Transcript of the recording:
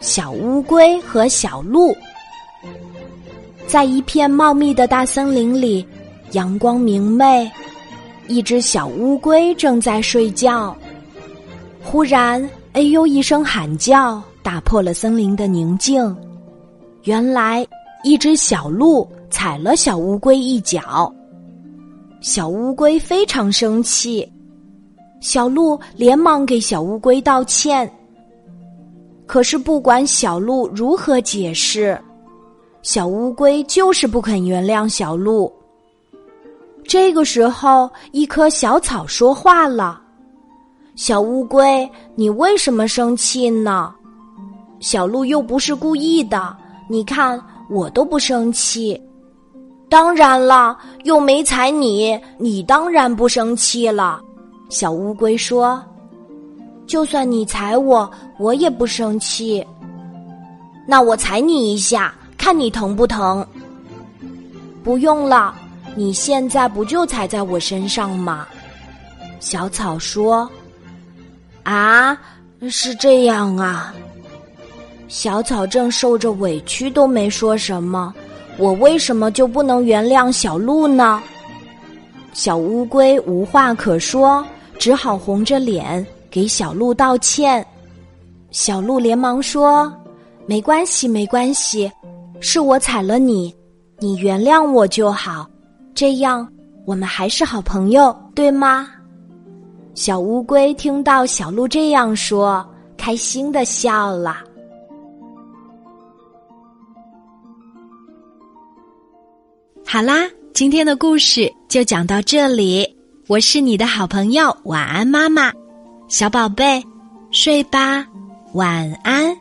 小乌龟和小鹿在一片茂密的大森林里，阳光明媚。一只小乌龟正在睡觉，忽然“哎呦”一声喊叫，打破了森林的宁静。原来，一只小鹿踩了小乌龟一脚。小乌龟非常生气，小鹿连忙给小乌龟道歉。可是，不管小鹿如何解释，小乌龟就是不肯原谅小鹿。这个时候，一棵小草说话了：“小乌龟，你为什么生气呢？小鹿又不是故意的，你看我都不生气。当然了，又没踩你，你当然不生气了。”小乌龟说。就算你踩我，我也不生气。那我踩你一下，看你疼不疼？不用了，你现在不就踩在我身上吗？小草说：“啊，是这样啊。”小草正受着委屈，都没说什么。我为什么就不能原谅小鹿呢？小乌龟无话可说，只好红着脸。给小鹿道歉，小鹿连忙说：“没关系，没关系，是我踩了你，你原谅我就好，这样我们还是好朋友，对吗？”小乌龟听到小鹿这样说，开心的笑了。好啦，今天的故事就讲到这里，我是你的好朋友，晚安，妈妈。小宝贝，睡吧，晚安。